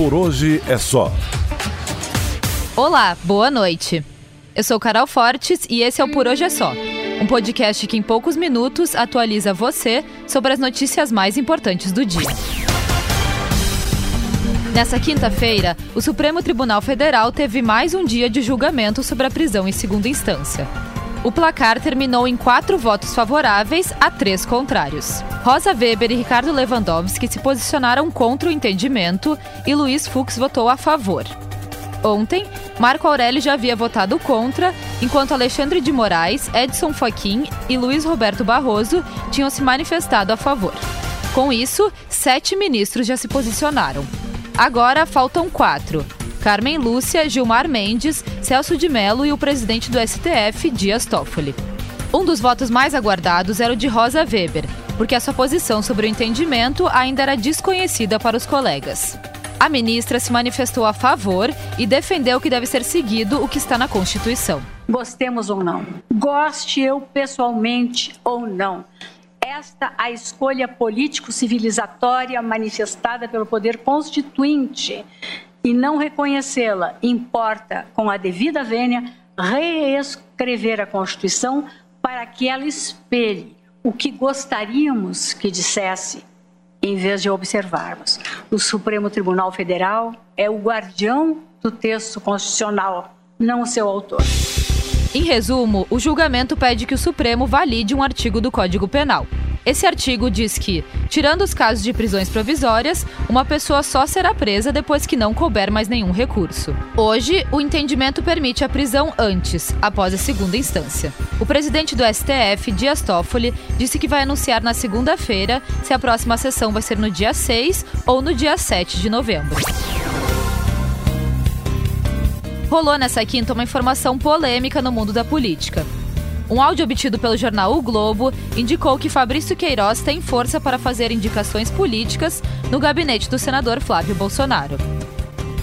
Por hoje é só. Olá, boa noite. Eu sou Carol Fortes e esse é o Por Hoje é Só. Um podcast que em poucos minutos atualiza você sobre as notícias mais importantes do dia. Nessa quinta-feira, o Supremo Tribunal Federal teve mais um dia de julgamento sobre a prisão em segunda instância. O placar terminou em quatro votos favoráveis a três contrários. Rosa Weber e Ricardo Lewandowski se posicionaram contra o entendimento e Luiz Fux votou a favor. Ontem, Marco Aurélio já havia votado contra, enquanto Alexandre de Moraes, Edson Fachin e Luiz Roberto Barroso tinham se manifestado a favor. Com isso, sete ministros já se posicionaram. Agora faltam quatro: Carmen Lúcia, Gilmar Mendes, Celso de Mello e o presidente do STF, Dias Toffoli. Um dos votos mais aguardados era o de Rosa Weber, porque a sua posição sobre o entendimento ainda era desconhecida para os colegas. A ministra se manifestou a favor e defendeu que deve ser seguido o que está na Constituição. Gostemos ou não, goste eu pessoalmente ou não, esta a escolha político-civilizatória manifestada pelo poder constituinte e não reconhecê-la importa, com a devida vênia, reescrever a Constituição para que ela espelhe o que gostaríamos que dissesse em vez de observarmos. O Supremo Tribunal Federal é o guardião do texto constitucional, não seu autor. Em resumo, o julgamento pede que o Supremo valide um artigo do Código Penal. Esse artigo diz que, tirando os casos de prisões provisórias, uma pessoa só será presa depois que não couber mais nenhum recurso. Hoje, o entendimento permite a prisão antes, após a segunda instância. O presidente do STF, Dias Toffoli, disse que vai anunciar na segunda-feira se a próxima sessão vai ser no dia 6 ou no dia 7 de novembro. Rolou nessa quinta uma informação polêmica no mundo da política. Um áudio obtido pelo jornal O Globo indicou que Fabrício Queiroz tem força para fazer indicações políticas no gabinete do senador Flávio Bolsonaro.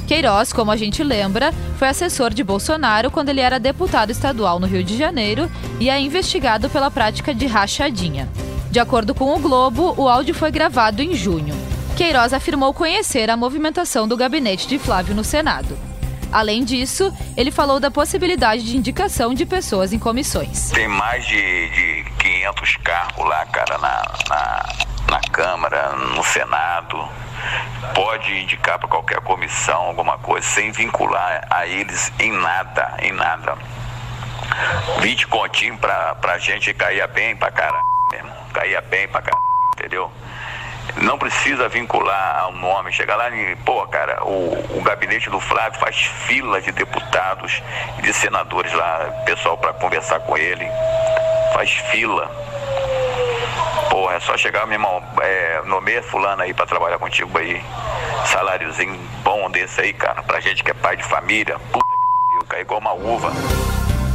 Queiroz, como a gente lembra, foi assessor de Bolsonaro quando ele era deputado estadual no Rio de Janeiro e é investigado pela prática de rachadinha. De acordo com o Globo, o áudio foi gravado em junho. Queiroz afirmou conhecer a movimentação do gabinete de Flávio no Senado. Além disso, ele falou da possibilidade de indicação de pessoas em comissões. Tem mais de, de 500 cargos lá, cara, na, na, na Câmara, no Senado. Pode indicar para qualquer comissão alguma coisa, sem vincular a eles em nada, em nada. 20 continhos pra, pra gente cair bem pra caralho mesmo. Caía bem pra caralho, entendeu? Não precisa vincular ao nome, chegar lá e, pô, cara, o, o gabinete do Flávio faz fila de deputados e de senadores lá, pessoal para conversar com ele, faz fila. Porra, é só chegar, meu irmão, é, nomeia fulano aí para trabalhar contigo aí, saláriozinho bom desse aí, cara, pra gente que é pai de família, puta que cai igual uma uva.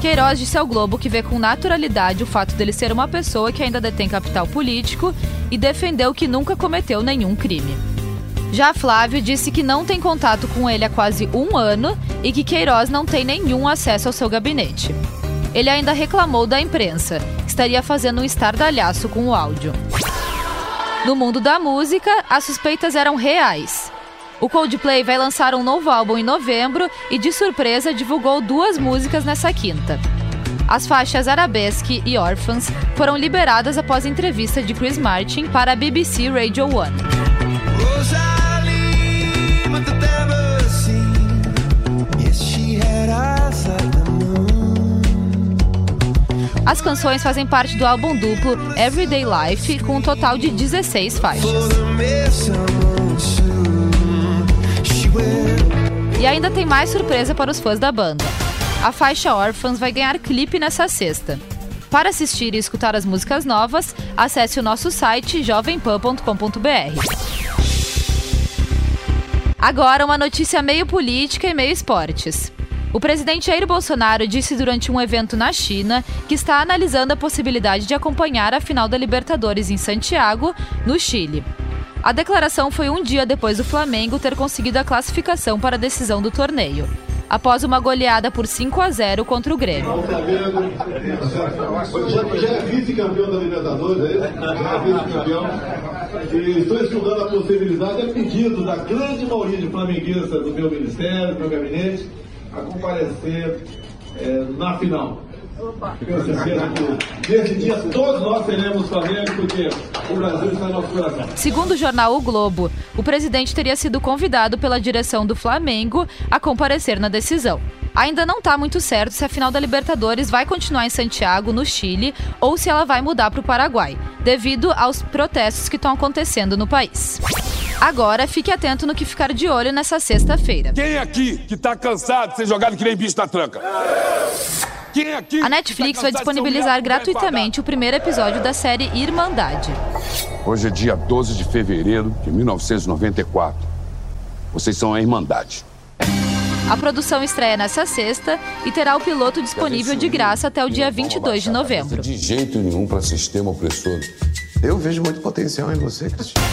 Queiroz disse ao Globo que vê com naturalidade o fato dele ser uma pessoa que ainda detém capital político e defendeu que nunca cometeu nenhum crime. Já Flávio disse que não tem contato com ele há quase um ano e que Queiroz não tem nenhum acesso ao seu gabinete. Ele ainda reclamou da imprensa, que estaria fazendo um estardalhaço com o áudio. No mundo da música, as suspeitas eram reais. O Coldplay vai lançar um novo álbum em novembro e, de surpresa, divulgou duas músicas nessa quinta. As faixas Arabesque e Orphans foram liberadas após entrevista de Chris Martin para a BBC Radio 1. As canções fazem parte do álbum duplo Everyday Life, com um total de 16 faixas. Ainda tem mais surpresa para os fãs da banda. A faixa Orphans vai ganhar clipe nessa sexta. Para assistir e escutar as músicas novas, acesse o nosso site jovempan.com.br. Agora, uma notícia meio política e meio esportes. O presidente Jair Bolsonaro disse durante um evento na China que está analisando a possibilidade de acompanhar a final da Libertadores em Santiago, no Chile. A declaração foi um dia depois do Flamengo ter conseguido a classificação para a decisão do torneio, após uma goleada por 5 a 0 contra o Grêmio. Já, é vice-campeão da Libertadores, é isso? Já é vice-campeão. E estou estudando a possibilidade, a pedido da grande maioria de flamenguistas do meu ministério, do meu gabinete, a comparecer é, na final. Tenho certeza que nesse dia todos nós teremos Flamengo, porque o Brasil está no coração. Segundo o jornal O Globo, o presidente teria sido convidado pela direção do Flamengo a comparecer na decisão. Ainda não está muito certo se a final da Libertadores vai continuar em Santiago, no Chile, ou se ela vai mudar para o Paraguai, devido aos protestos que estão acontecendo no país. Agora, fique atento no que ficar de olho nessa sexta-feira. Quem aqui que tá cansado de ser jogado que nem bicho na tranca? Aqui A Netflix tá vai ser disponibilizar gratuitamente o primeiro episódio da série Irmandade. Hoje é dia 12 de fevereiro de 1994. Vocês são a Irmandade. A produção estreia nessa sexta e terá o piloto disponível de graça até o dia 22 de novembro. De jeito nenhum para sistema opressor. Eu vejo muito potencial em você, Cristina.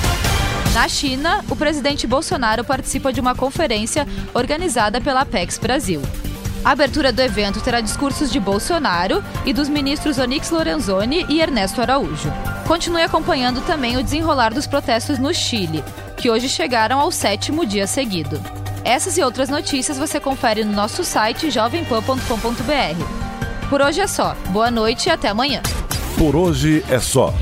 Na China, o presidente Bolsonaro participa de uma conferência organizada pela Apex Brasil. A abertura do evento terá discursos de Bolsonaro e dos ministros Onyx Lorenzoni e Ernesto Araújo. Continue acompanhando também o desenrolar dos protestos no Chile, que hoje chegaram ao sétimo dia seguido. Essas e outras notícias você confere no nosso site jovempan.com.br. Por hoje é só. Boa noite e até amanhã. Por hoje é só.